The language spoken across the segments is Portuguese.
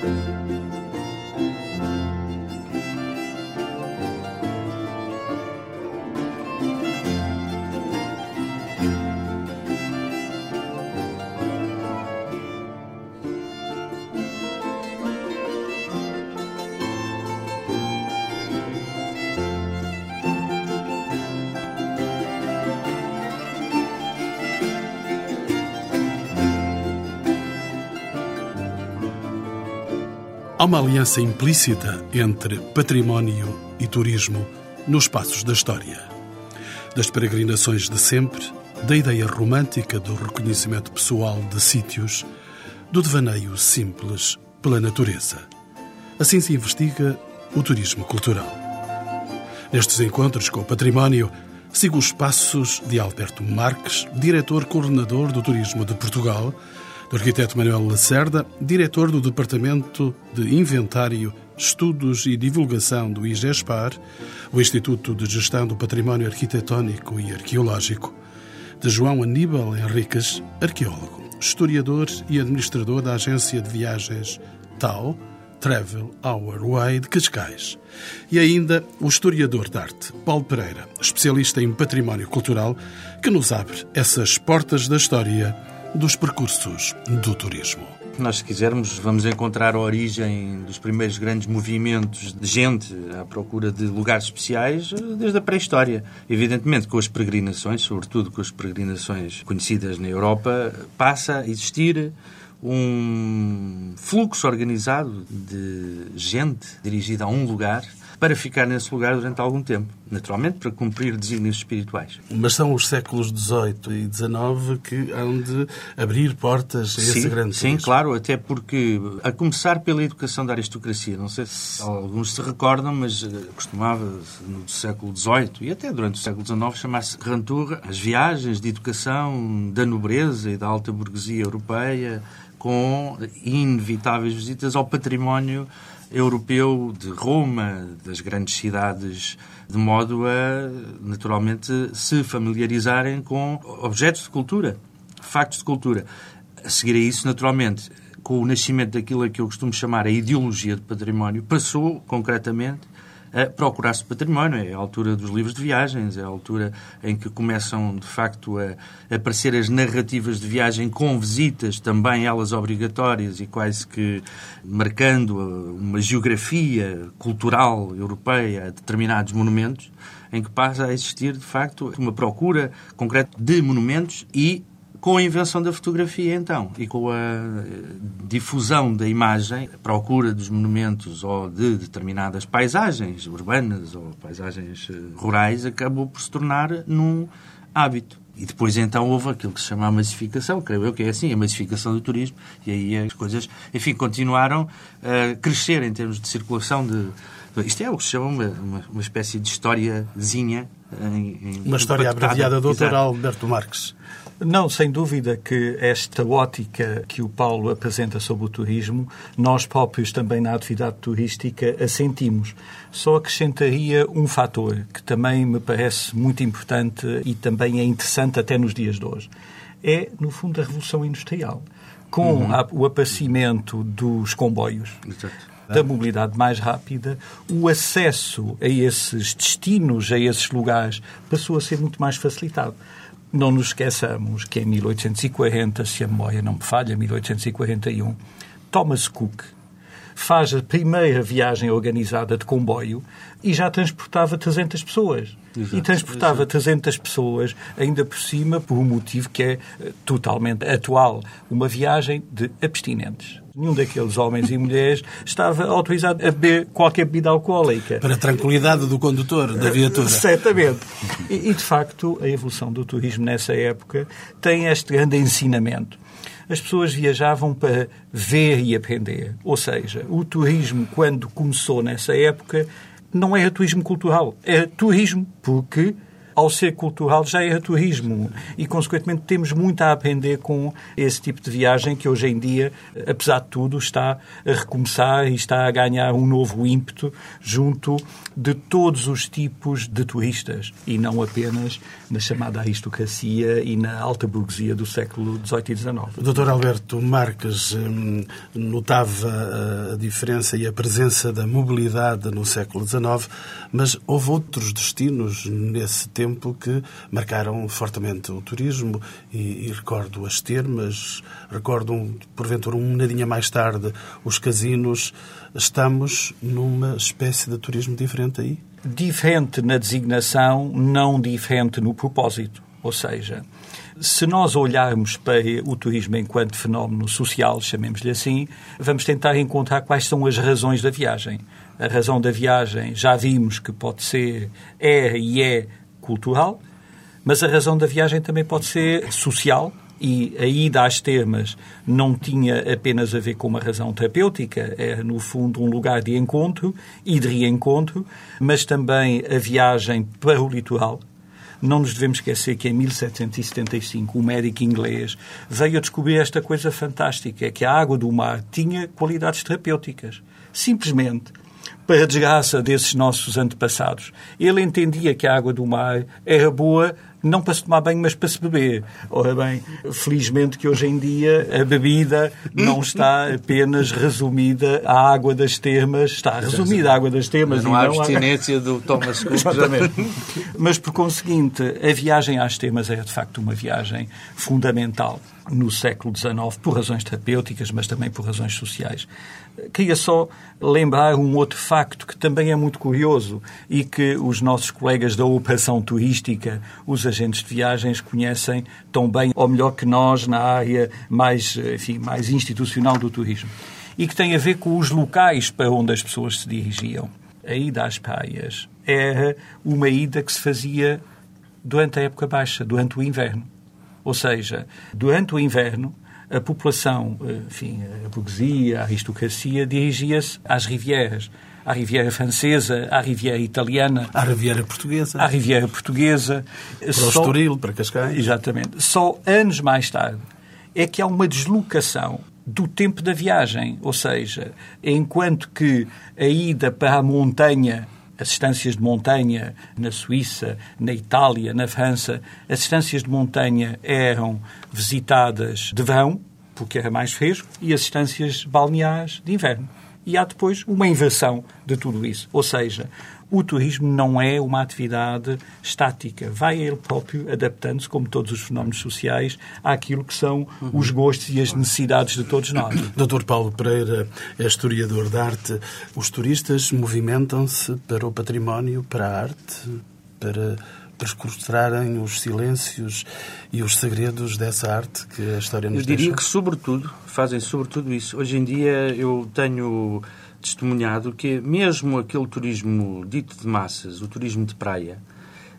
Há uma aliança implícita entre património e turismo nos passos da história. Das peregrinações de sempre, da ideia romântica do reconhecimento pessoal de sítios, do devaneio simples pela natureza. Assim se investiga o turismo cultural. Nestes encontros com o património, sigo os passos de Alberto Marques, diretor-coordenador do Turismo de Portugal, do arquiteto Manuel Lacerda, diretor do Departamento de Inventário, Estudos e Divulgação do IGESPAR, o Instituto de Gestão do Património Arquitetónico e Arqueológico, de João Aníbal Henriques, arqueólogo, historiador e administrador da agência de viagens TAU, Travel Our Way de Cascais. E ainda o historiador de arte, Paulo Pereira, especialista em património cultural, que nos abre essas portas da história dos percursos do turismo. Nós, se quisermos, vamos encontrar a origem dos primeiros grandes movimentos de gente à procura de lugares especiais desde a pré-história. Evidentemente, com as peregrinações, sobretudo com as peregrinações conhecidas na Europa, passa a existir um fluxo organizado de gente dirigida a um lugar para ficar nesse lugar durante algum tempo. Naturalmente, para cumprir desígnios espirituais. Mas são os séculos XVIII e XIX que hão de abrir portas a esse sim, grande Sim, claro, até porque, a começar pela educação da aristocracia, não sei se alguns se recordam, mas eh, costumava no século XVIII e até durante o século XIX chamar-se Rantour as viagens de educação da nobreza e da alta burguesia europeia com inevitáveis visitas ao património europeu de Roma, das grandes cidades, de modo a, naturalmente, se familiarizarem com objetos de cultura, factos de cultura. A seguir a isso, naturalmente, com o nascimento daquilo que eu costumo chamar a ideologia de património, passou, concretamente, procurar-se património. É a altura dos livros de viagens, é a altura em que começam, de facto, a aparecer as narrativas de viagem com visitas, também elas obrigatórias e quase que marcando uma geografia cultural europeia a determinados monumentos, em que passa a existir, de facto, uma procura concreta de monumentos e com a invenção da fotografia, então, e com a eh, difusão da imagem, a procura dos monumentos ou de determinadas paisagens urbanas ou paisagens eh, rurais, acabou por se tornar num hábito. E depois então houve aquilo que se chama a massificação, creio eu que é assim, a massificação do turismo, e aí as coisas, enfim, continuaram a crescer em termos de circulação de. Isto é o que se chama uma, uma, espécie de historiazinha. Em, em, uma história abreviada do Dr. Alberto Marques. Não, sem dúvida que esta ótica que o Paulo apresenta sobre o turismo, nós próprios também na atividade turística a sentimos. Só acrescentaria um fator que também me parece muito importante e também é interessante até nos dias de hoje. É, no fundo, a Revolução Industrial. Com uhum. o aparecimento dos comboios. Exato da mobilidade mais rápida, o acesso a esses destinos, a esses lugares, passou a ser muito mais facilitado. Não nos esqueçamos que em 1840, se a memória não me falha, 1841, Thomas Cook faz a primeira viagem organizada de comboio e já transportava 300 pessoas. Exato, e transportava exato. 300 pessoas, ainda por cima, por um motivo que é eh, totalmente atual: uma viagem de abstinentes. Nenhum daqueles homens e mulheres estava autorizado a beber qualquer bebida alcoólica. Para a tranquilidade do condutor da viatura. Certamente. E, e, de facto, a evolução do turismo nessa época tem este grande ensinamento as pessoas viajavam para ver e aprender. Ou seja, o turismo, quando começou nessa época, não era turismo cultural, era turismo porque ao ser cultural, já é turismo. E, consequentemente, temos muito a aprender com esse tipo de viagem que hoje em dia, apesar de tudo, está a recomeçar e está a ganhar um novo ímpeto junto de todos os tipos de turistas e não apenas na chamada aristocracia e na alta burguesia do século XVIII e XIX. Dr. Alberto Marques hum, notava a diferença e a presença da mobilidade no século XIX, mas houve outros destinos nesse tempo que marcaram fortemente o turismo e, e recordo as termas, recordo, um, porventura, um nadinha mais tarde, os casinos. Estamos numa espécie de turismo diferente aí? Diferente na designação, não diferente no propósito. Ou seja, se nós olharmos para o turismo enquanto fenómeno social, chamemos-lhe assim, vamos tentar encontrar quais são as razões da viagem. A razão da viagem já vimos que pode ser, é e é cultural, mas a razão da viagem também pode ser social, e a ida às termas não tinha apenas a ver com uma razão terapêutica, era no fundo um lugar de encontro e de reencontro, mas também a viagem para o litoral, não nos devemos esquecer que em 1775 um médico inglês veio a descobrir esta coisa fantástica, é que a água do mar tinha qualidades terapêuticas. Simplesmente para a desgraça desses nossos antepassados. Ele entendia que a água do mar era boa não para se tomar banho, mas para se beber. Ora bem, felizmente que hoje em dia a bebida não está apenas resumida à água das termas, está resumida à água das termas. Não há abstinência do Thomas Cook. Exatamente. Mas, por conseguinte, a viagem às termas é de facto uma viagem fundamental no século XIX, por razões terapêuticas, mas também por razões sociais. Queria só lembrar um outro facto que também é muito curioso e que os nossos colegas da operação turística, os agentes de viagens, conhecem tão bem ou melhor que nós na área mais, enfim, mais institucional do turismo. E que tem a ver com os locais para onde as pessoas se dirigiam. A ida às praias era uma ida que se fazia durante a época baixa, durante o inverno. Ou seja, durante o inverno, a população, enfim, a burguesia, a aristocracia, dirigia-se às rivieras. À Riviera Francesa, à Riviera Italiana. À Riviera Portuguesa. À Riviera Portuguesa. Para o Estoril, para Cascais. Exatamente. Só anos mais tarde é que há uma deslocação do tempo da viagem. Ou seja, enquanto que a ida para a montanha as estâncias de montanha na Suíça, na Itália, na França, as estâncias de montanha eram visitadas de verão, porque era mais fresco, e as estâncias balneares de inverno. E há depois uma inversão de tudo isso. Ou seja, o turismo não é uma atividade estática. Vai ele próprio adaptando-se, como todos os fenómenos sociais, àquilo que são os gostos e as necessidades de todos nós. Dr. Paulo Pereira é historiador de arte. Os movimentam-se para o património, para a arte, para perscrutarem os silêncios e os segredos dessa arte que a história nos Eu diria deixa? que, sobretudo, fazem sobretudo isso. Hoje em dia eu tenho testemunhado que mesmo aquele turismo dito de massas, o turismo de praia,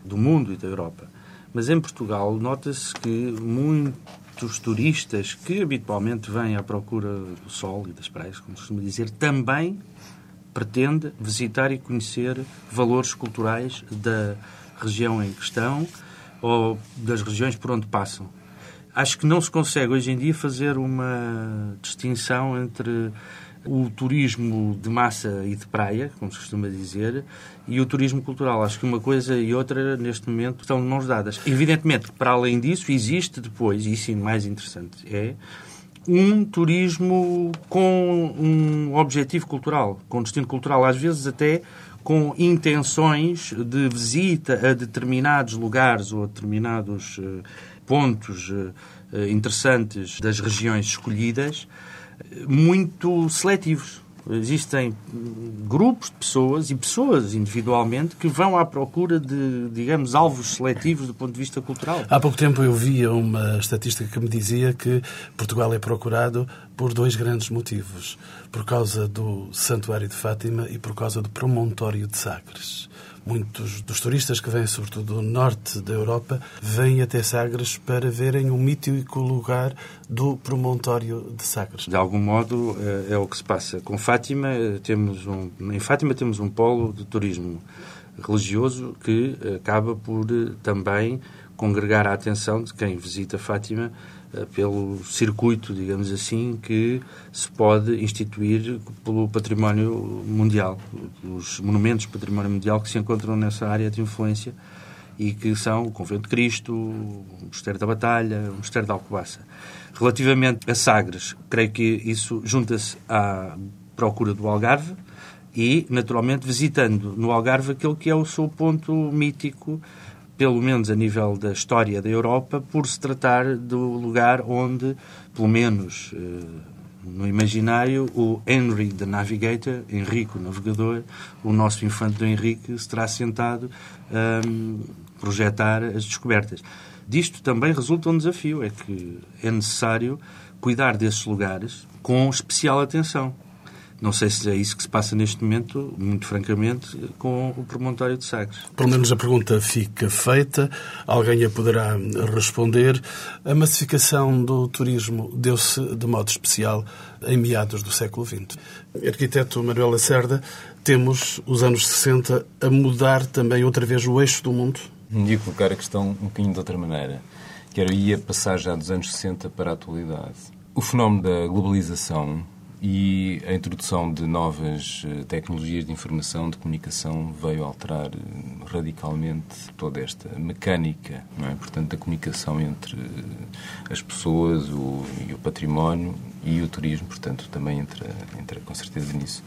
do mundo e da Europa, mas em Portugal nota-se que muitos turistas que habitualmente vêm à procura do sol e das praias, como se costuma dizer, também pretende visitar e conhecer valores culturais da região em questão ou das regiões por onde passam. Acho que não se consegue hoje em dia fazer uma distinção entre o turismo de massa e de praia, como se costuma dizer, e o turismo cultural. Acho que uma coisa e outra, neste momento, estão de mãos dadas. Evidentemente, para além disso, existe depois, e é mais interessante, é um turismo com um objetivo cultural, com destino cultural, às vezes até com intenções de visita a determinados lugares ou a determinados uh, pontos uh, interessantes das regiões escolhidas, muito seletivos. Existem grupos de pessoas e pessoas individualmente que vão à procura de, digamos, alvos seletivos do ponto de vista cultural. Há pouco tempo eu via uma estatística que me dizia que Portugal é procurado por dois grandes motivos. Por causa do Santuário de Fátima e por causa do Promontório de Sagres muitos dos turistas que vêm, sobretudo do norte da Europa, vêm até Sagres para verem o mítico lugar do promontório de Sagres. De algum modo é, é o que se passa. Com Fátima temos um, em Fátima temos um polo de turismo religioso que acaba por também congregar a atenção de quem visita Fátima pelo circuito, digamos assim, que se pode instituir pelo património mundial, os monumentos património mundial que se encontram nessa área de influência e que são o Convento de Cristo, o Mosteiro da Batalha, o Mosteiro da Alcobaça. Relativamente a Sagres, creio que isso junta-se à procura do Algarve e, naturalmente, visitando no Algarve aquele que é o seu ponto mítico, pelo menos a nível da história da Europa, por se tratar do lugar onde, pelo menos eh, no imaginário, o Henry the Navigator, Henrique o Navegador, o nosso infante do Henrique, se terá sentado a um, projetar as descobertas. Disto também resulta um desafio, é que é necessário cuidar desses lugares com especial atenção. Não sei se é isso que se passa neste momento, muito francamente, com o promontório de Sagres. Pelo menos a pergunta fica feita, alguém a poderá responder. A massificação do turismo deu-se de modo especial em meados do século XX. Arquiteto Manuel Lacerda, temos os anos 60 a mudar também outra vez o eixo do mundo? Ia colocar a questão um bocadinho de outra maneira. Quero ia passar já dos anos 60 para a atualidade. O fenómeno da globalização e a introdução de novas eh, tecnologias de informação, de comunicação, veio alterar eh, radicalmente toda esta mecânica, é? portanto, da comunicação entre eh, as pessoas o, e o património e o turismo, portanto, também entra, entra com certeza nisso.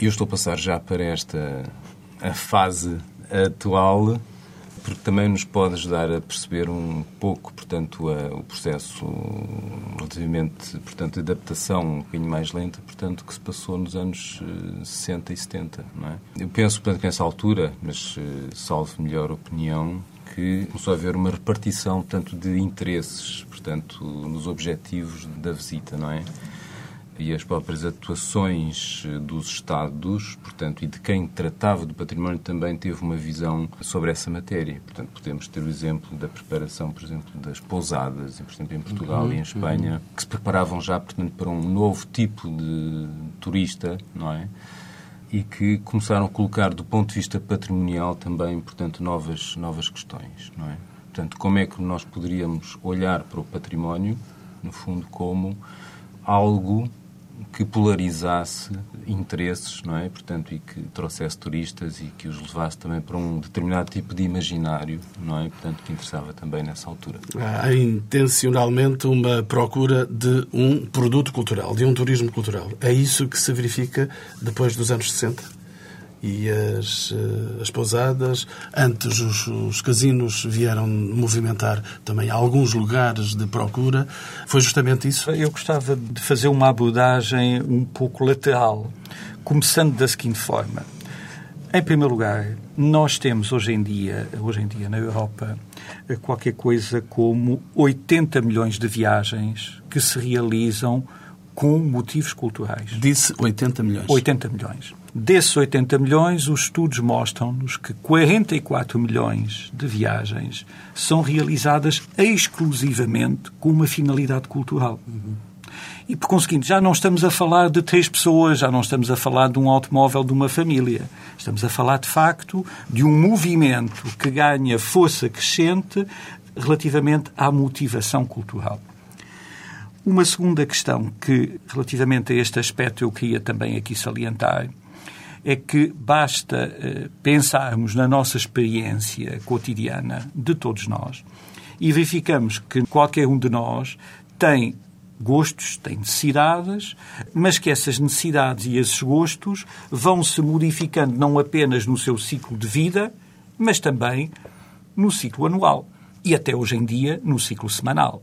Eu estou a passar já para esta a fase atual porque também nos pode ajudar a perceber um pouco, portanto, a, o processo relativamente, portanto, de adaptação um bocadinho mais lenta, portanto, que se passou nos anos 60 eh, e 70, não é? Eu penso, portanto, que nessa altura, mas eh, salvo melhor opinião, que começou a haver uma repartição, portanto, de interesses, portanto, nos objetivos da visita, não é? E as próprias atuações eh, dos Estados, portanto, e de quem tratava do património também teve uma visão sobre essa matéria. Portanto, podemos ter o exemplo da preparação, por exemplo, das pousadas, por exemplo, em Portugal uhum, e em Espanha, uhum. que se preparavam já, portanto, para um novo tipo de turista, não é? E que começaram a colocar, do ponto de vista patrimonial, também, portanto, novas, novas questões, não é? Portanto, como é que nós poderíamos olhar para o património, no fundo, como algo que polarizasse interesses, não é? Portanto, e que trouxesse turistas e que os levasse também para um determinado tipo de imaginário, não é? Portanto, que interessava também nessa altura. Há intencionalmente uma procura de um produto cultural, de um turismo cultural. É isso que se verifica depois dos anos 60? E as, eh, as pousadas. Antes, os, os, casinos vieram movimentar também alguns lugares de procura. Foi justamente isso? Eu gostava de fazer uma abordagem um pouco lateral, começando da seguinte forma. Em primeiro lugar, nós temos hoje em dia, hoje em dia na Europa, qualquer coisa como 80 milhões de viagens que se realizam com motivos culturais. Disse 80 milhões. 80 milhões. Desses 80 milhões, os estudos mostram-nos que 44 milhões de viagens são realizadas exclusivamente com uma finalidade cultural. E, por conseguinte, já não estamos a falar de três pessoas, já não estamos a falar de um automóvel de uma família. Estamos a falar, de facto, de um movimento que ganha força crescente relativamente à motivação cultural. Uma segunda questão que, relativamente a este aspecto, eu queria também aqui salientar é que basta eh, pensarmos na nossa experiência cotidiana de todos nós e verificamos que qualquer um de nós tem gostos, tem necessidades, mas que essas necessidades e esses gostos vão se modificando não apenas no seu ciclo de vida, mas também no ciclo anual e até hoje em dia no ciclo semanal.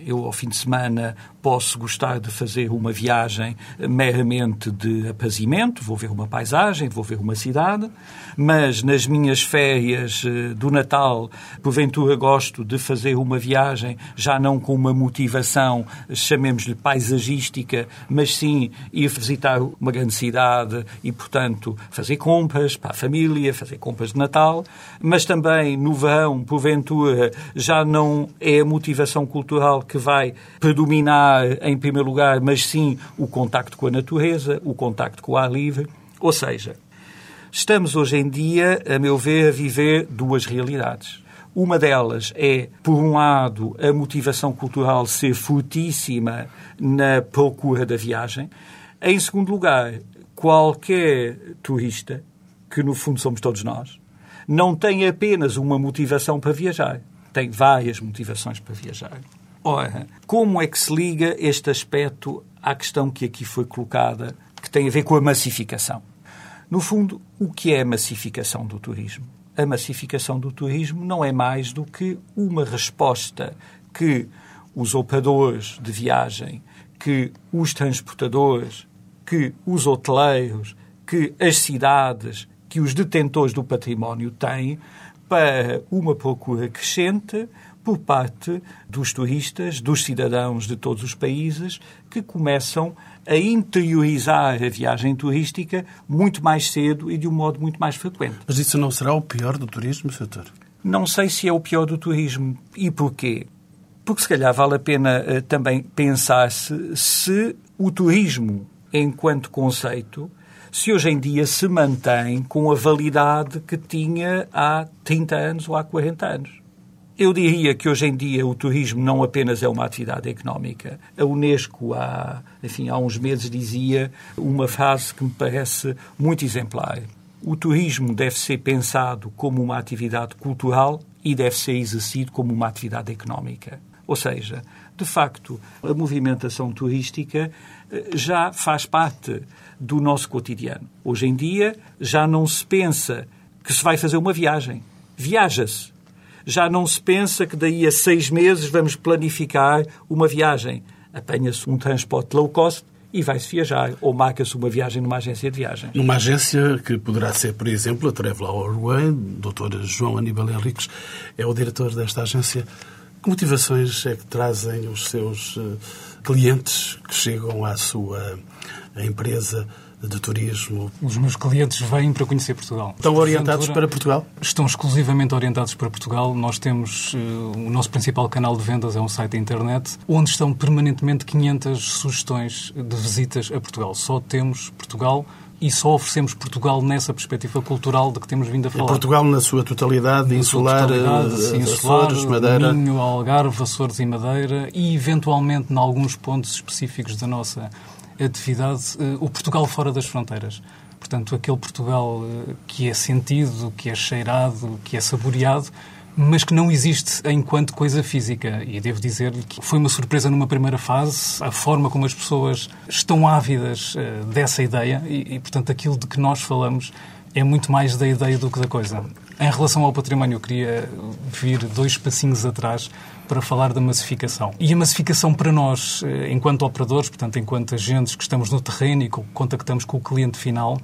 Eu, ao fim de semana, posso gostar de fazer uma viagem meramente de apazimento, vou ver uma paisagem, vou ver uma cidade, mas nas minhas férias eh, do Natal, porventura gosto de fazer uma viagem já não com uma motivação, chamemos-lhe paisagística, mas sim ir visitar uma grande cidade e, portanto, fazer compras para a família, fazer compras de Natal, mas também no verão, porventura, já não é a motivação cultural que vai predominar em primeiro lugar, mas sim o contacto com a natureza, o contacto com o ar livre. Ou seja, Estamos hoje em dia, a meu ver, a viver duas realidades. Uma delas é, por um lado, a motivação cultural ser fortíssima na procura da viagem. Em segundo lugar, qualquer turista, que no fundo somos todos nós, não tem apenas uma motivação para viajar, tem várias motivações para viajar. Ora, como é que se liga este aspecto à questão que aqui foi colocada, que tem a ver com a massificação? No fundo, o que é a massificação do turismo? A massificação do turismo não é mais do que uma resposta que os operadores de viagem, que os transportadores, que os hoteleiros, que as cidades, que os detentores do património têm para uma procura crescente por parte dos turistas, dos cidadãos de todos os países, que começam a interiorizar a viagem turística muito mais cedo e de um modo muito mais frequente. Mas isso não será o pior do turismo, Sr. Não sei se é o pior do turismo. E porquê? Porque se calhar vale a pena uh, também pensar-se se o turismo, enquanto conceito, se hoje em dia se mantém com a validade que tinha há 30 anos ou há 40 anos. Eu diria que hoje em dia o turismo não apenas é uma atividade económica. A Unesco, há, enfim, há uns meses, dizia uma frase que me parece muito exemplar. O turismo deve ser pensado como uma atividade cultural e deve ser exercido como uma atividade económica. Ou seja, de facto, a movimentação turística eh, já faz parte do nosso cotidiano. Hoje em dia já não se pensa que se vai fazer uma viagem. Viaja-se já não se pensa que daí a seis meses vamos planificar uma viagem. Apanha-se um transporte low cost e vai-se viajar, ou marca-se uma viagem numa agência de viagens. Numa agência que poderá ser, por exemplo, a Travel Way, o Dr. João Aníbal Henriques é o diretor desta agência. Que motivações é que trazem os seus uh, clientes que chegam à sua empresa de turismo. Os meus clientes vêm para conhecer Portugal. Estão orientados para Portugal? Estão exclusivamente orientados para Portugal. Nós temos uh, o nosso principal canal de vendas é um site da internet, onde estão permanentemente 500 sugestões de visitas a Portugal. Só temos Portugal e só oferecemos Portugal nessa perspectiva cultural de que temos vindo a falar. Portugal na sua totalidade, na insular, sua totalidade, sim, insular Açores, Madeira... Minho, Algarve, Açores e Madeira e, eventualmente, em alguns pontos específicos da nossa atividade eh, o Portugal fora das fronteiras. Portanto, aquele Portugal eh, que é sentido, que é cheirado, que é saboreado, mas que não existe enquanto coisa física. E devo dizer que foi uma surpresa numa primeira fase, a forma como as pessoas estão ávidas uh, dessa ideia e, e, portanto, aquilo de que nós falamos é muito mais da ideia do que da coisa. Em relação ao património, eu queria vir dois passinhos atrás para falar da massificação. E a massificação para nós, eh, enquanto operadores, portanto, enquanto agentes que estamos no terreno e contactamos com o cliente final,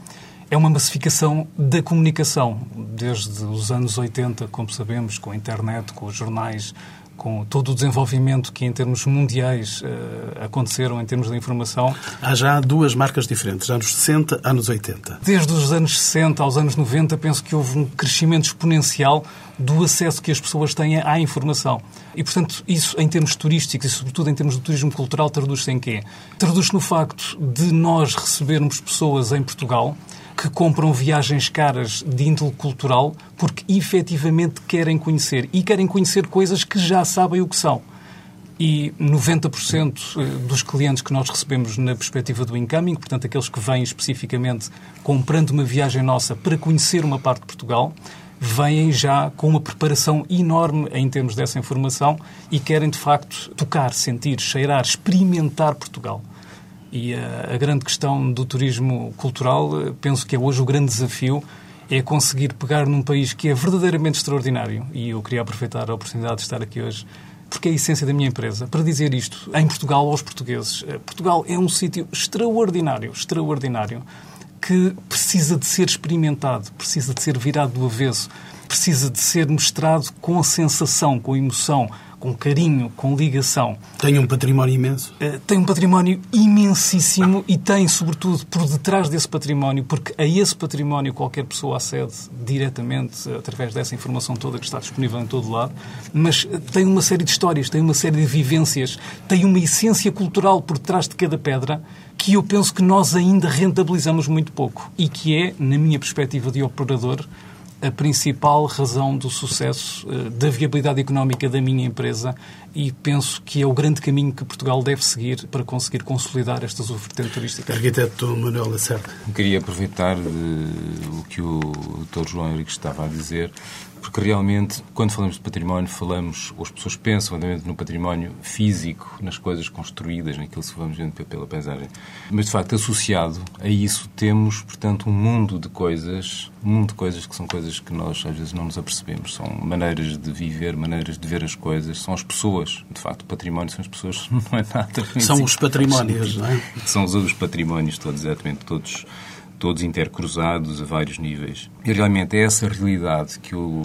é uma massificação da comunicação. Desde os anos 80, como sabemos, com a internet, com os jornais, com todo o desenvolvimento que em termos mundiais uh, aconteceram em termos de informação. Há já duas marcas diferentes, anos 60, anos 80. Desde os anos 60 aos anos 90, penso que houve um crescimento exponencial do acesso que as pessoas têm à informação. E, portanto, isso em termos turísticos e, sobretudo, em termos do turismo cultural, traduz-se em quê? Traduz-se no facto de nós recebermos pessoas em Portugal que compram viagens caras de índole cultural porque efetivamente querem conhecer e querem conhecer coisas que já sabem o que são. E 90% eh, dos clientes que nós recebemos na perspectiva do incoming, portanto, aqueles que vêm especificamente comprando uma viagem nossa para conhecer uma parte de Portugal, vêm já com uma preparação enorme em termos dessa informação e querem, de facto, tocar, sentir, cheirar, experimentar Portugal. E a, a grande questão do turismo cultural, eh, penso que é hoje o grande desafio é conseguir pegar num país que é verdadeiramente extraordinário. E eu queria aproveitar a oportunidade de estar aqui hoje, porque é a essência da minha empresa, para dizer isto em Portugal aos portugueses. Eh, Portugal é um sítio extraordinário, extraordinário, que precisa de ser experimentado, precisa de ser virado do avesso, precisa de ser mostrado com a sensação, com a emoção, com carinho, com ligação. Tem um património imenso? Uh, tem um património imensíssimo e tem, sobretudo, por detrás desse património, porque a esse património qualquer pessoa acede diretamente através dessa informação toda que está disponível em todo lado, mas tem uma série de histórias, tem uma série de vivências, tem uma essência cultural por detrás de cada pedra que eu penso que nós ainda rentabilizamos muito pouco e que é, na minha perspectiva de operador, a principal razão do sucesso, eh, da viabilidade económica da minha empresa e penso que é o grande caminho que Portugal deve seguir para conseguir consolidar estas vertente turística. Arquiteto Manuel Lacerda. Queria aproveitar uh, o que o Dr. João Henrique estava a dizer porque realmente, quando falamos de património, falamos, ou as pessoas pensam no património físico, nas coisas construídas, naquilo que vamos vendo pela paisagem. Mas, de facto, associado a isso, temos, portanto, um mundo de coisas, um mundo de coisas que são coisas que nós, às vezes, não nos apercebemos. São maneiras de viver, maneiras de ver as coisas, são as pessoas. De facto, o património são as pessoas, não é nada. São os patrimónios, não é? São os, os patrimónios todos, exatamente, todos todos intercruzados a vários níveis. E realmente é essa realidade que eu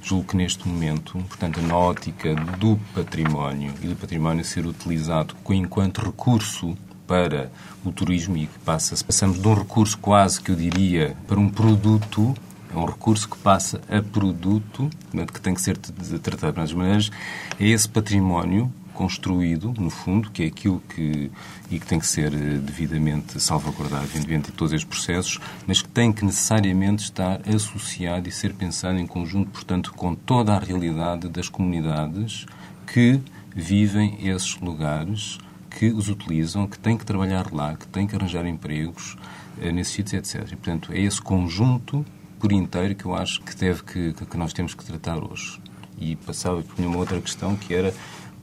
julgo que neste momento, portanto, na ótica do património e do património ser utilizado enquanto recurso para o turismo e que passa, passamos de um recurso quase que eu diria para um produto é um recurso que passa a produto, que tem que ser tratado de várias maneiras, é esse património construído, no fundo, que é aquilo que, e que tem que ser eh, devidamente salvaguardado de todos estes processos, mas que tem que necessariamente estar associado e ser pensado em conjunto, portanto, com toda a realidade das comunidades que vivem esses lugares, que os utilizam, que têm que trabalhar lá, que têm que arranjar empregos eh, nesses sítios, etc. E, portanto, é esse conjunto por inteiro que eu acho que deve que, que nós temos que tratar hoje. E passava por uma outra questão que era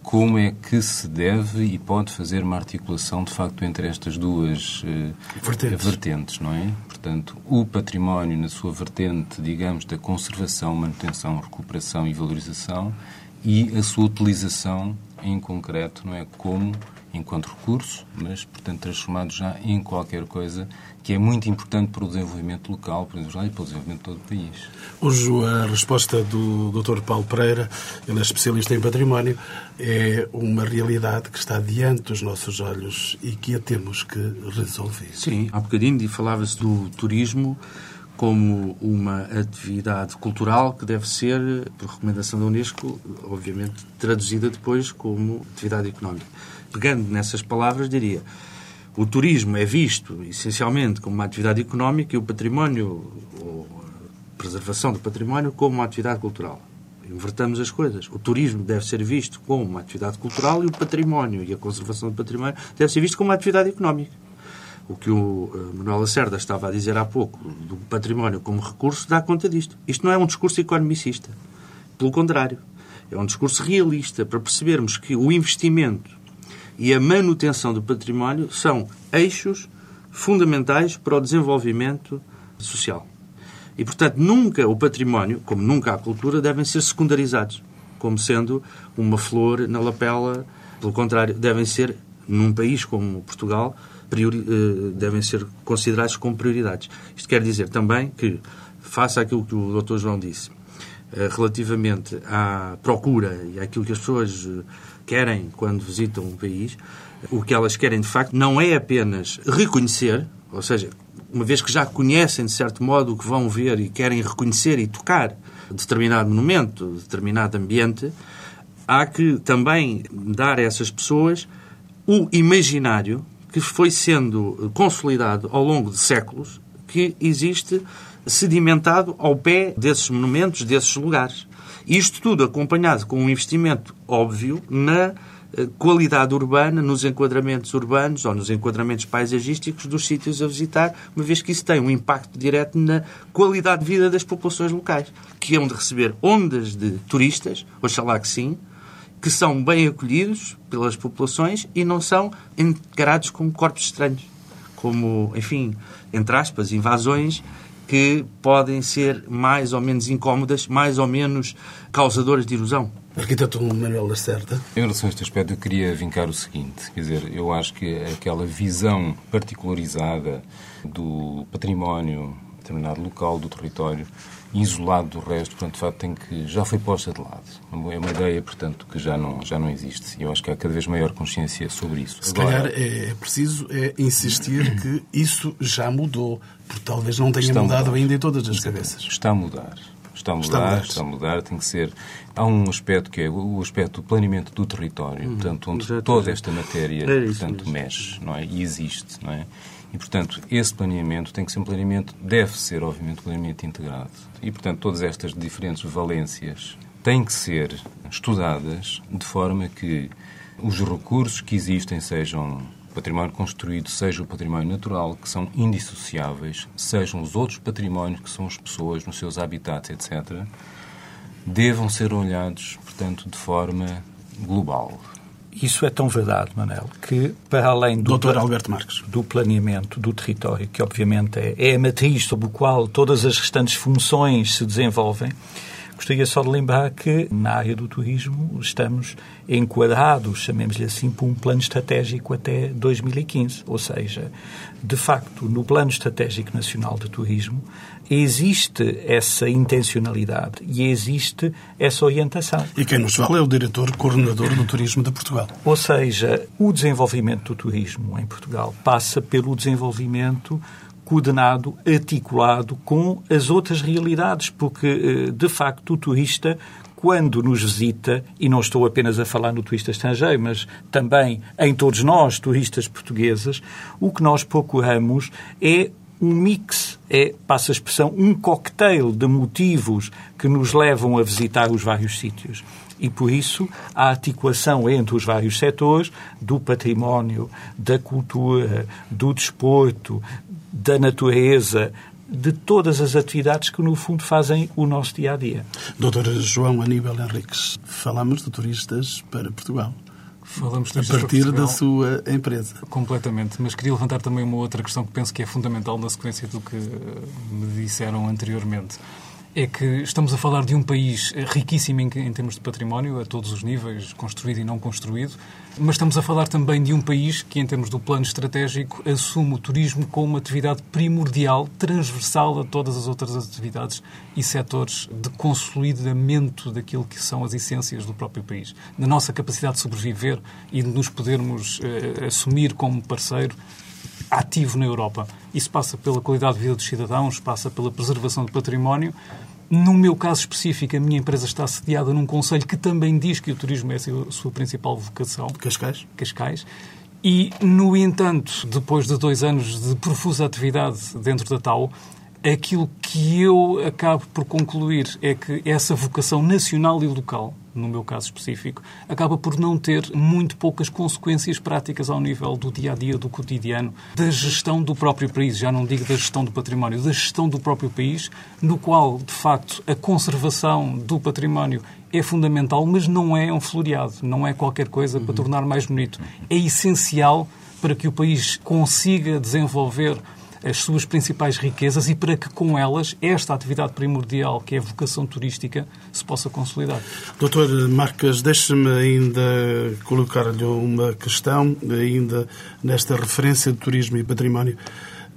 como é que se deve e pode fazer uma articulação, de facto, entre estas duas uh, vertentes. vertentes, não é? Portanto, o património na sua vertente, digamos, da conservação, manutenção, recuperação e valorização e a sua utilização em concreto, não é? Como enquanto recurso, mas, portanto, transformado já em qualquer coisa que é muito importante para o desenvolvimento local, para o desenvolvimento e para o desenvolvimento de todo o país. Hoje, a resposta do Dr. Paulo Pereira, ele é especialista em património, é uma realidade que está diante dos nossos olhos e que a temos que resolver. Sim, há bocadinho falava-se do turismo como uma atividade cultural que deve ser, por recomendação da Unesco, obviamente traduzida depois como atividade económica. Pegando nessas palavras, diria o turismo é visto essencialmente como uma atividade económica e o património, ou preservação do património, como uma atividade cultural. Invertamos as coisas. O turismo deve ser visto como uma atividade cultural e o património e a conservação do património deve ser visto como uma atividade económica. O que o eh, Manuel Lacerda estava a dizer há pouco do património como recurso dá conta disto. Isto não é um discurso economicista. Pelo contrário, é um discurso realista para percebermos que o investimento e a manutenção do património são eixos fundamentais para o desenvolvimento social. E, portanto, nunca o património, como nunca a cultura, devem ser secundarizados, como sendo uma flor na lapela. Pelo contrário, devem ser, num país como Portugal, priori, eh, devem ser considerados como prioridades. Isto quer dizer também que, face àquilo que o Dr. João disse, eh, relativamente à procura e àquilo que as pessoas eh, querem quando visitam um país, o que elas querem de facto não é apenas reconhecer, ou seja, uma vez que já conhecem de certo modo o que vão ver e querem reconhecer e tocar determinado monumento, determinado ambiente, há que também dar a essas pessoas o imaginário que foi sendo consolidado ao longo de séculos que existe sedimentado ao pé desses monumentos, desses lugares. Isto tudo acompanhado com um investimento óbvio na eh, qualidade urbana, nos enquadramentos urbanos ou nos enquadramentos paisagísticos dos sítios a visitar, uma vez que isso tem um impacto direto na qualidade de vida das populações locais, que hão de receber ondas de turistas, oxalá que sim, que são bem acolhidos pelas populações e não são encarados como corpos estranhos, como, enfim, entre aspas, invasões que podem ser mais ou menos incómodas, mais ou menos causadoras de erosão. Arquiteto Manuel Lacerda. Em relação a este aspecto, eu queria vincar o seguinte: quer dizer, eu acho que aquela visão particularizada do património determinado local do território, isolado do resto, portanto, de facto, tem que, já foi posta de lado. É uma ideia, portanto, que já não, já não existe. E eu acho que há cada vez maior consciência sobre isso. Se Agora, calhar é preciso é insistir que isso já mudou, porque talvez não tenha mudado ainda em todas as cabeças. Está a mudar. Está a mudar, está a mudar, está a mudar, tem que ser. Há um aspecto que é o aspecto do planeamento do território, hum, portanto, onde toda esta matéria é portanto, mexe não é? e existe. Não é? E, portanto, esse planeamento tem que ser um planeamento, deve ser, obviamente, um planeamento integrado. E, portanto, todas estas diferentes valências têm que ser estudadas de forma que os recursos que existem sejam património construído, seja o património natural, que são indissociáveis, sejam os outros patrimónios, que são as pessoas nos seus habitats, etc., devam ser olhados, portanto, de forma global. Isso é tão verdade, Manel, que para além do, Dr. Alberto Marques. do planeamento do território, que obviamente é, é a matriz sobre o qual todas as restantes funções se desenvolvem, Gostaria só de lembrar que na área do turismo estamos enquadrados, chamemos-lhe assim, por um plano estratégico até 2015. Ou seja, de facto, no Plano Estratégico Nacional de Turismo existe essa intencionalidade e existe essa orientação. E quem nos fala é o diretor coordenador do Turismo de Portugal. Ou seja, o desenvolvimento do turismo em Portugal passa pelo desenvolvimento coordenado, articulado com as outras realidades, porque, eh, de facto, o turista, quando nos visita, e não estou apenas a falar no turista estrangeiro, mas também em todos nós, turistas portugueses, o que nós procuramos é um mix, é, passa a expressão, um cocktail de motivos que nos levam a visitar os vários sítios. E por isso a articulação entre os vários setores do património, da cultura, do desporto, da natureza, de todas as atividades que, no fundo, fazem o nosso dia a dia. Doutor João Aníbal Henriques, falamos de turistas para Portugal. Falamos a partir da sua empresa. Completamente. Mas queria levantar também uma outra questão que penso que é fundamental na sequência do que me disseram anteriormente é que estamos a falar de um país riquíssimo em, em, termos de património, a todos os níveis, construído e não construído, mas estamos a falar também de um país que, em termos do plano estratégico, assume o turismo como uma atividade primordial, transversal a todas as outras atividades e setores de consolidamento daquilo que são as essências do próprio país, da nossa capacidade de sobreviver e de nos podermos eh, assumir como parceiro ativo na Europa. Isso passa pela qualidade de vida dos cidadãos, passa pela preservação do património. No meu caso específico, a minha empresa está sediada num conselho que também diz que o turismo é a sua principal vocação. Cascais. Cascais. E, no entanto, depois de dois anos de profusa atividade dentro da TAU, aquilo que eu acabo por concluir é que essa vocação nacional e local no meu caso específico, acaba por não ter muito poucas consequências práticas ao nível do dia a dia, do cotidiano, da gestão do próprio país. Já não digo da gestão do património, da gestão do próprio país, no qual, de facto, a conservação do património é fundamental, mas não é um floreado, não é qualquer coisa para tornar mais bonito. É essencial para que o país consiga desenvolver as suas principais riquezas e para que com elas esta atividade primordial, que é a vocação turística, se possa consolidar. Doutor Marcas, deixe-me ainda colocar-lhe uma questão, ainda nesta referência de turismo e património.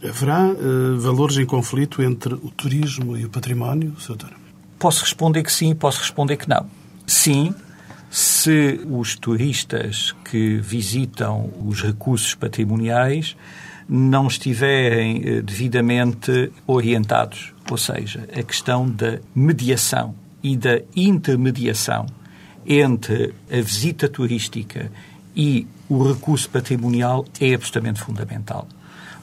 Haverá uh, valores em conflito entre o turismo e o património, doutor? Posso responder que sim, posso responder que não. Sim, se os turistas que visitam os recursos patrimoniais não estiverem eh, devidamente orientados. Ou seja, a questão da mediação e da intermediação entre a visita turística e o recurso patrimonial é absolutamente fundamental.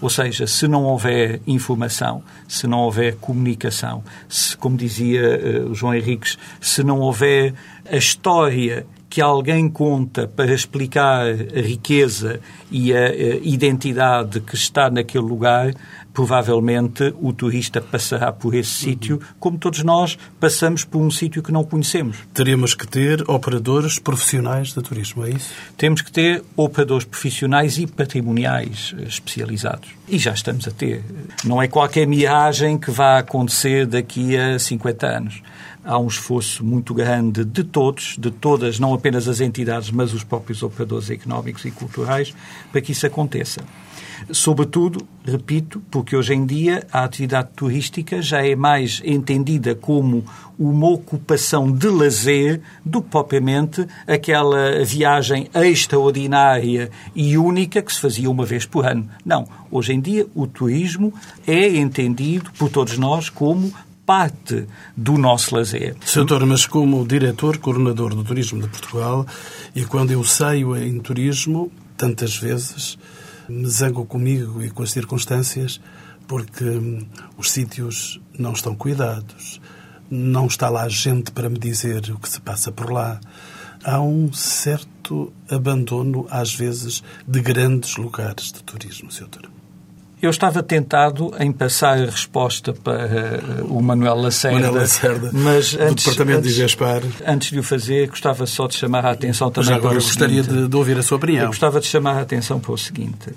Ou seja, se não houver informação, se não houver comunicação, se, como dizia uh, João Henriques, se não houver a história que alguém conta para explicar a riqueza e a, identidade que está naquele lugar, provavelmente o turista passará por esse sítio, como todos nós passamos por um sítio que não conhecemos. Teremos que ter operadores profissionais de turismo, é isso? Temos que ter operadores profissionais e patrimoniais especializados. E já estamos a ter. Não é qualquer miragem que vá acontecer daqui a 50 anos há um esforço muito grande de todos, de todas, não apenas as entidades, mas os próprios operadores económicos e culturais, para que isso aconteça. Sobretudo, repito, porque hoje em dia a atividade turística já é mais entendida como uma ocupação de lazer do que propriamente aquela viagem extraordinária e única que se fazia uma vez por ano. Não. Hoje em dia o turismo é entendido por todos nós como parte do nosso lazer. Doutor, mas como diretor, coordenador do Turismo de Portugal, e quando eu saio em turismo, tantas vezes me zango comigo e com as circunstâncias porque hum, os sítios não estão cuidados, não está lá gente para me dizer o que se passa por lá. Há um certo abandono, às vezes, de grandes lugares de turismo, Sr. Doutor. Eu estava tentado em passar a resposta para uh, o Manuel Lacerda, Manuel Lacerda mas do antes, Departamento antes, de Gaspar. Antes de o fazer, gostava só de chamar a atenção também Mas agora para o gostaria seguinte. de, de ouvir a sua opinião. Eu gostava de chamar a atenção para o seguinte.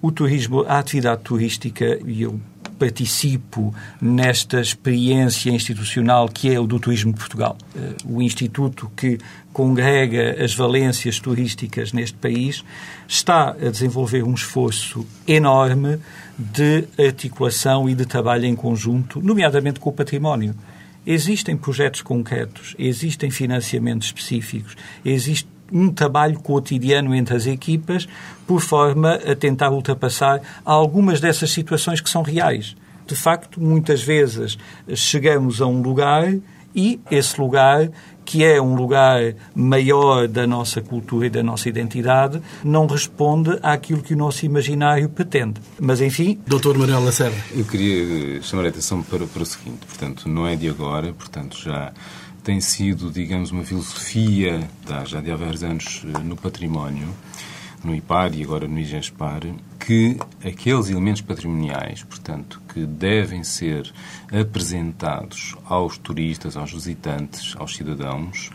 O turismo, a atividade turística, e eu participo nesta experiência institucional que é o do Turismo de Portugal. Eh, O instituto que congrega as valências turísticas neste país está a desenvolver um esforço enorme de articulação e de trabalho em conjunto, nomeadamente com o património. Existem projetos concretos, existem financiamentos específicos, existe um trabalho cotidiano entre as equipas por forma a tentar ultrapassar algumas dessas situações que são reais. De facto, muitas vezes chegamos a um lugar e esse lugar, que é um lugar maior da nossa cultura e da nossa identidade, não responde àquilo que o nosso imaginário pretende. Mas, enfim, Doutor Manuel Lacerda. Eu queria eh, chamar a atenção para, para o seguinte, portanto, não é de agora, portanto, já tem sido, digamos, uma filosofia da- já de há vários anos eh, no património, no IPAR e agora no IGESPAR, que aqueles elementos patrimoniais, portanto, que devem ser apresentados aos turistas, aos visitantes, aos cidadãos,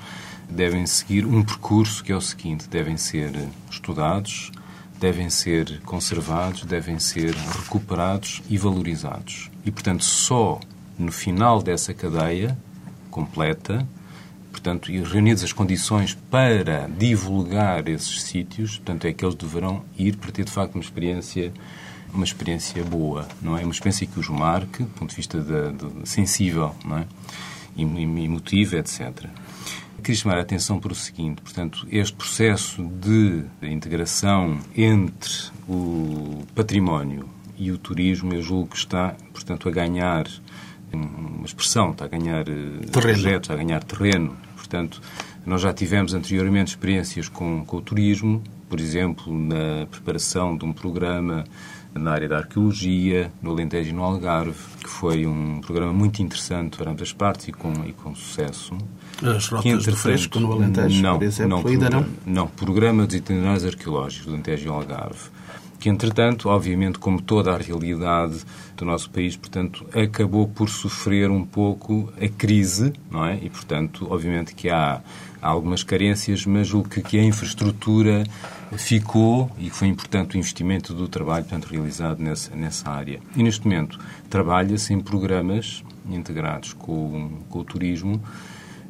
devem seguir um percurso que é o seguinte: devem ser estudados, devem ser conservados, devem ser recuperados e valorizados. E, portanto, só no final dessa cadeia completa, portanto, e reunidas as condições para divulgar esses sítios, portanto, é que eles deverão ir para ter, de facto, uma experiência uma experiência boa, não é? Uma experiência que os marque, do ponto de vista da- do- sensível, não é? E, e emotivo, etc. Queria chamar a atenção para o seguinte, portanto, este processo de integração entre o património e o turismo, eu julgo que está, portanto, a ganhar uma expressão, está a ganhar eh, projetos, está a ganhar terreno. Portanto, nós já tivemos anteriormente experiências com, com o turismo, por exemplo, na preparação de um programa na área da arqueologia, no Alentejo e no Algarve, que foi um programa muito interessante para ambas as partes e com, e com sucesso. As rotas do fresco no Alentejo, não, por exemplo, não, ainda não? Não, programa dos itinerários arqueológicos do Alentejo e Algarve. Que, entretanto, obviamente, como toda a realidade do nosso país, portanto, acabou por sofrer um pouco a crise, não é? E, portanto, obviamente que há, algumas carências, mas o que, que a infraestrutura ficou e foi importante o investimento do trabalho, portanto, realizado nessa, nessa área. E, neste momento, trabalha-se em programas integrados com, com o turismo,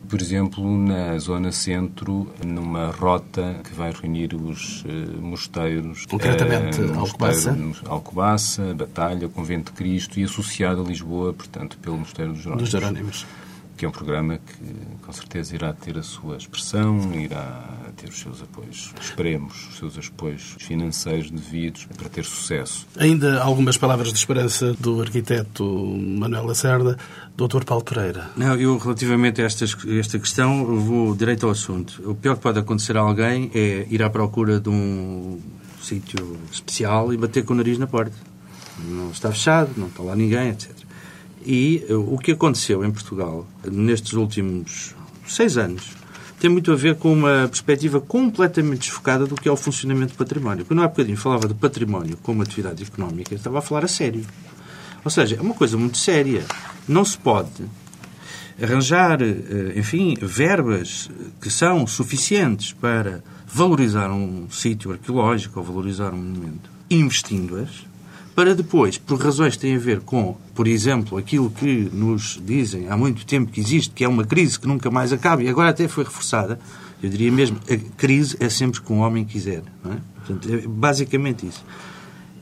por exemplo, na zona centro, numa rota que vai reunir os eh, mosteiros. Concretamente, eh, Alcobaça? mosteiro- Alcobaça, Batalha, Convento de Cristo e associado a Lisboa, portanto, pelo Mosteiro dos Jerónimos. Dos Jerónimos. Que é um programa que, com certeza, irá ter a sua expressão, irá ter os seus apoios, esperemos, os seus apoios financeiros devidos para ter sucesso. Ainda algumas palavras de esperança do arquiteto Manuel Lacerda, Dr. Paulo Pereira. Não, eu relativamente a estas- esta questão vou direito ao assunto. O pior que pode acontecer a alguém é ir à procura de um sítio especial e bater com o nariz na porta. Não está fechado, não está lá ninguém, etc. E eh, o que aconteceu em Portugal nestes últimos seis anos tem muito a ver com uma perspectiva completamente desfocada do que é o funcionamento do património. Quando há bocadinho falava de património como atividade económica, estava a falar a sério. Ou seja, é uma coisa muito séria. Não se pode arranjar, eh, enfim, verbas que são suficientes para valorizar um sítio arqueológico ou valorizar um monumento, investindo-as, para depois, por razões que têm a ver com, por exemplo, aquilo que nos dizem há muito tempo que existe, que é uma crise que nunca mais acaba e agora até foi reforçada, eu diria mesmo, a crise é sempre que um homem quiser. Não é? Portanto, é basicamente isso.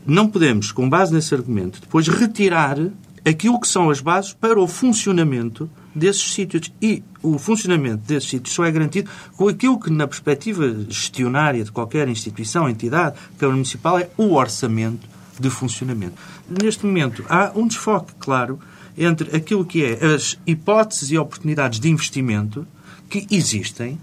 não podemos, com base nesse argumento, depois retirar aquilo que são as bases para o funcionamento desses sítios. E o funcionamento desses sítios só é garantido com aquilo que, na perspectiva gestionária de qualquer instituição, entidade, Câmara Municipal, é o orçamento de funcionamento. Neste momento, há um desfoque, claro, entre aquilo que é as hipóteses e oportunidades de investimento que existem,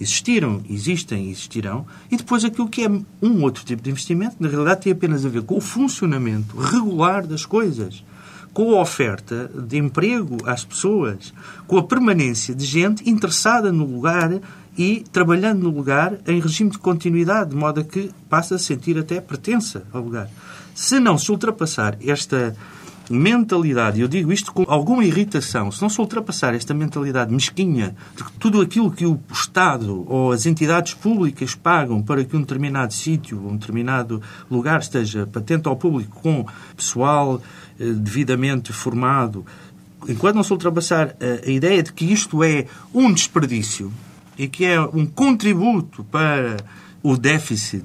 existiram, existem e existirão, e depois aquilo que é um outro tipo de investimento, na realidade tem apenas a ver com o funcionamento regular das coisas, com a oferta de emprego às pessoas, com a permanência de gente interessada no lugar e trabalhando no lugar em regime de continuidade, de modo a que passa a sentir até pertença ao lugar. Se não se ultrapassar esta mentalidade, eu digo isto com alguma irritação, se não se ultrapassar esta mentalidade mesquinha de que tudo aquilo que o Estado ou as entidades públicas pagam para que um determinado sítio, um determinado lugar esteja patente ao público com pessoal eh, devidamente formado, enquanto não se ultrapassar a, a ideia de que isto é um desperdício e que é um contributo para o déficit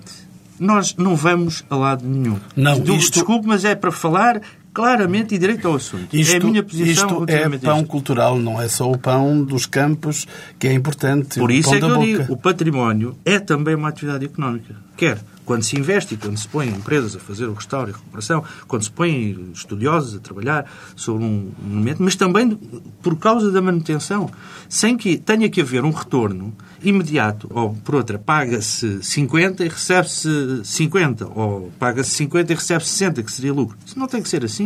nós não vamos a lado nenhum. Não, isto... Desculpe, mas é para falar claramente e direito ao assunto. Isto, é a minha posição. Isto é pão isto. cultural, não é só o pão dos campos que é importante. Por isso é que eu boca. digo, o património é também uma atividade económica. Quer quando se investe e quando se põe empresas a fazer o restauro e a recuperação, quando se põe estudiosos a trabalhar sobre um momento, mas também por causa da manutenção, sem que tenha que haver um retorno imediato, ou por outra, paga-se 50 e recebe-se 50, ou paga-se 50 e recebe-se 60, que seria lucro. Isso não tem que ser assim.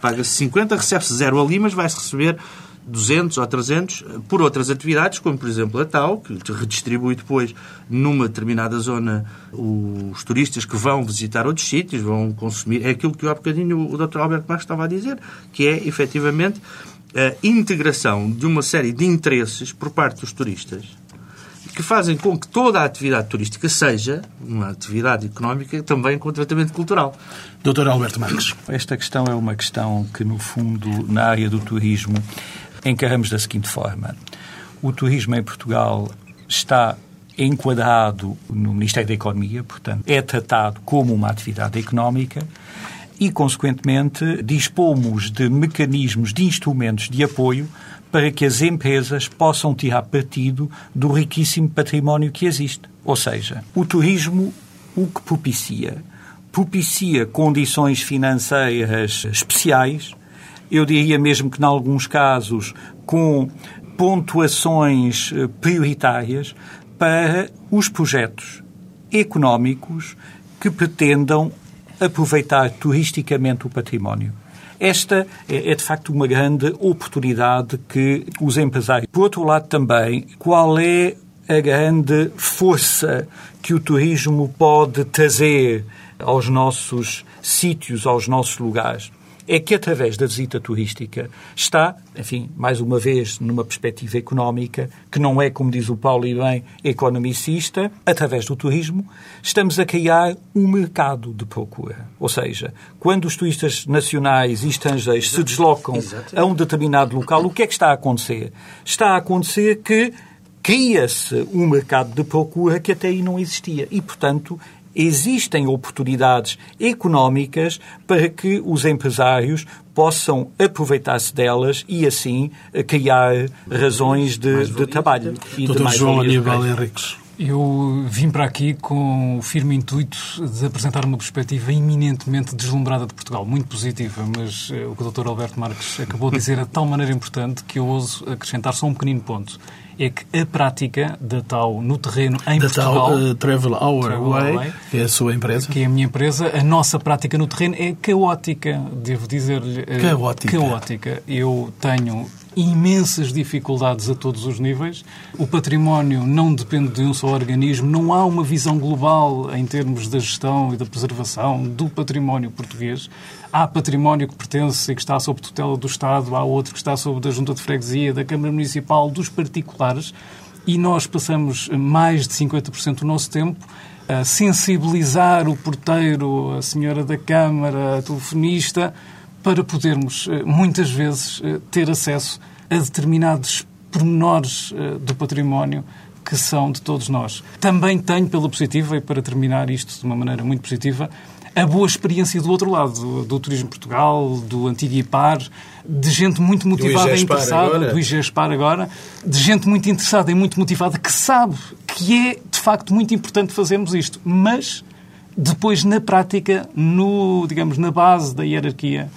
Paga-se 50, recebe-se zero ali, mas vai-se receber 200 ou 300 por outras atividades, como por exemplo a tal, que redistribui depois numa determinada zona os turistas que vão visitar outros sítios, vão consumir. É aquilo que há bocadinho o Dr. Alberto Marques estava a dizer, que é efetivamente a integração de uma série de interesses por parte dos turistas que fazem com que toda a atividade turística seja uma atividade económica também com tratamento cultural. Dr. Alberto Marques. Esta questão é uma questão que, no fundo, na área do turismo, encaramos da seguinte forma. O turismo em Portugal está enquadrado no Ministério da Economia, portanto, é tratado como uma atividade económica e, consequentemente, dispomos de mecanismos, de instrumentos de apoio para que as empresas possam tirar partido do riquíssimo património que existe. Ou seja, o turismo o que propicia? Propicia condições financeiras especiais, eu diria mesmo que, em alguns casos, com pontuações eh, prioritárias para os projetos económicos que pretendam aproveitar turisticamente o património. Esta é, é, de facto uma grande oportunidade que os empresários. Por outro lado, também, qual é a grande força que o turismo pode trazer aos nossos sítios, aos nossos lugares? É que através da visita turística está, enfim, mais uma vez, numa perspectiva económica, que não é, como diz o Paulo e bem, economicista, através do turismo, estamos a criar um mercado de procura. Ou seja, quando os turistas nacionais e estrangeiros se deslocam a um determinado local, o que é que está a acontecer? Está a acontecer que cria-se um mercado de procura que até aí não existia. E, portanto, existem oportunidades económicas para que os empresários possam aproveitar-se delas e, assim, criar razões de, de trabalho. E Doutor de mais João Aníbal Henriques. Eu vim para aqui com o firme intuito de apresentar uma perspectiva eminentemente deslumbrada de Portugal, muito positiva, mas eh, o que o Dr. Alberto Marques acabou de dizer é de tal maneira importante que eu ouso acrescentar só um pequenino ponto é que a prática da tal no terreno em da Portugal... Tal, uh, Travel Our Travel Way, Way, que é a sua empresa. Que é a minha empresa. A nossa prática no terreno é caótica, devo dizer-lhe. Uh, caótica. Caótica. Eu tenho imensas dificuldades a todos os níveis. O património não depende de um só organismo, não há uma visão global em termos da gestão e da preservação do património português. Há património que pertence e que está sob tutela do Estado, há outro que está sob da Junta de Freguesia, da Câmara Municipal, dos particulares, e nós passamos mais de 50% do nosso tempo a sensibilizar o porteiro, a senhora da Câmara, a telefonista, para podermos, eh, muitas vezes, eh, ter acesso a determinados pormenores eh, do património que são de todos nós. Também tenho pela positiva, e para terminar isto de uma maneira muito positiva, a boa experiência do outro lado, do, do Turismo Portugal, do antigo IPAR, de gente muito motivada e interessada, agora. do IGESPAR agora, de gente muito interessada e muito motivada que sabe que é, de facto, muito importante fazermos isto. Mas, depois, na prática, no, digamos, na base da hierarquia,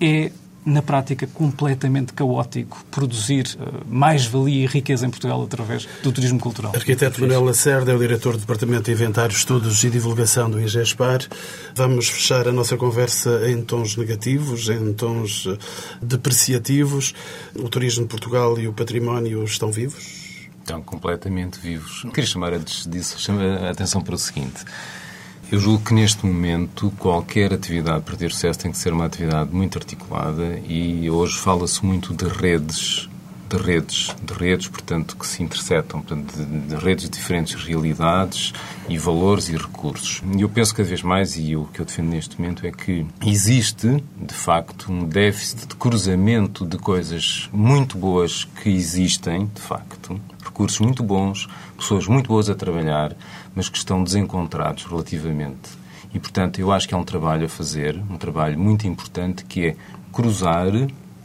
é na prática, completamente caótico produzir uh, mais-valia e riqueza em Portugal através do turismo cultural. Arquiteto Manuel Lacerda é o diretor do Departamento de Inventário, Estudos e Divulgação do IGESPAR. Vamos fechar a nossa conversa em tons negativos, em tons eh, depreciativos. O turismo de Portugal e o património estão vivos? Estão completamente vivos. Queria chamar disso, chamar a atenção para o seguinte. Eu julgo que neste momento qualquer atividade para ter sucesso tem que ser uma atividade muito articulada e hoje fala-se muito de redes, de redes, de redes, portanto, que se interceptam, portanto, de, de, redes de diferentes realidades e valores e recursos. E eu penso cada vez mais, e o que eu defendo neste momento é que existe, de facto, um déficit de cruzamento de coisas muito boas que existem, de facto, recursos muito bons, pessoas muito boas a trabalhar, mas que estão desencontrados relativamente. E, portanto, eu acho que é um trabalho a fazer, um trabalho muito importante, que é cruzar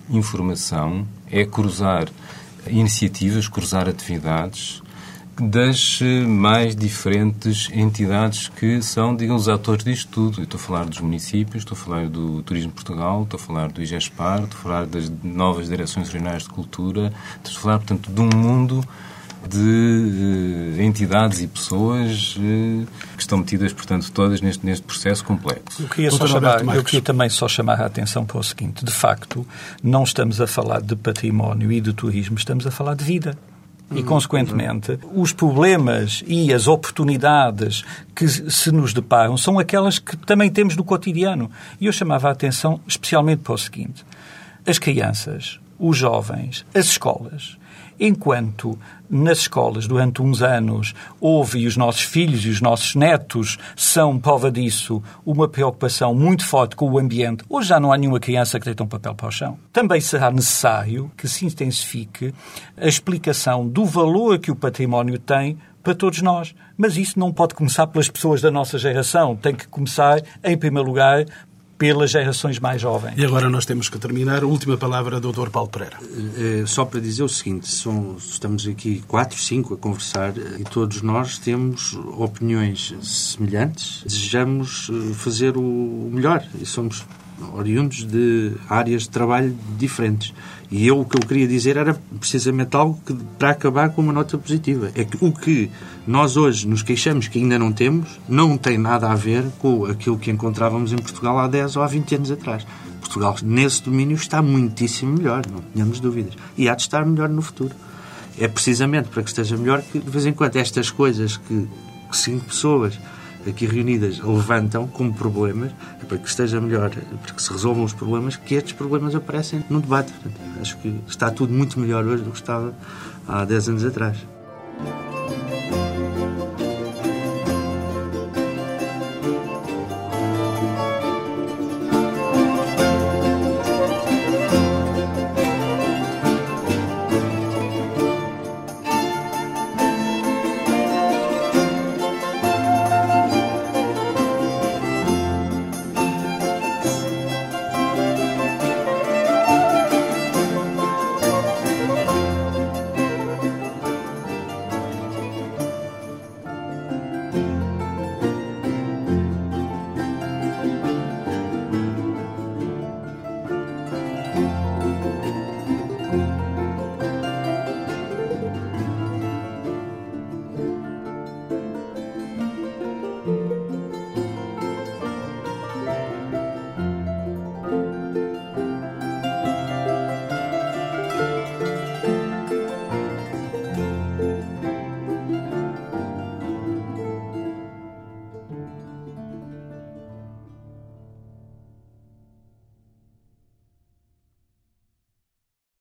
informação, é cruzar iniciativas, cruzar atividades das mais diferentes entidades que são, digamos, os atores disto tudo. Eu estou a falar dos municípios, estou a falar do Turismo Portugal, estou a falar do IGESPAR, estou a falar das novas direções regionais de cultura, estou a falar, portanto, de um mundo de uh, entidades e pessoas uh, que estão metidas, portanto, todas neste, neste processo complexo. Eu queria, só chamar, eu queria também só chamar a atenção para o seguinte: de facto, não estamos a falar de património e de turismo, estamos a falar de vida. E, hum, consequentemente, os problemas e as oportunidades que se nos deparam são aquelas que também temos no cotidiano. E eu chamava a atenção especialmente para o seguinte: as crianças, os jovens, as escolas, enquanto nas escolas durante uns anos houve, e os nossos filhos e os nossos netos são prova disso, uma preocupação muito forte com o ambiente, hoje já não há nenhuma criança que deita um papel para o chão. Também será necessário que se intensifique a explicação do valor que o património tem para todos nós. Mas isso não pode começar pelas pessoas da nossa geração. Tem que começar, em primeiro lugar, pelas gerações mais jovens. E agora nós temos que terminar. A última palavra, Dr. Paulo Pereira. É, só para dizer o seguinte, são, estamos aqui quatro, cinco a conversar eh, e todos nós temos opiniões semelhantes. Desejamos eh, fazer o melhor e somos oriundos de áreas de trabalho diferentes. E eu o que eu queria dizer era precisamente algo que, para acabar com uma nota positiva. É que o que nós hoje nos queixamos que ainda não temos não tem nada a ver com aquilo que encontrávamos em Portugal há 10 ou há 20 anos atrás. Portugal, nesse domínio, está muitíssimo melhor, não tenhamos dúvidas. E há de estar melhor no futuro. É precisamente para que esteja melhor que, de vez em quando, estas coisas que cinco pessoas aqui reunidas levantam como problemas, é para que esteja melhor, para que se resolvam os problemas, que estes problemas aparecem no debate. Portanto, acho que está tudo muito melhor hoje do que estava há 10 anos atrás.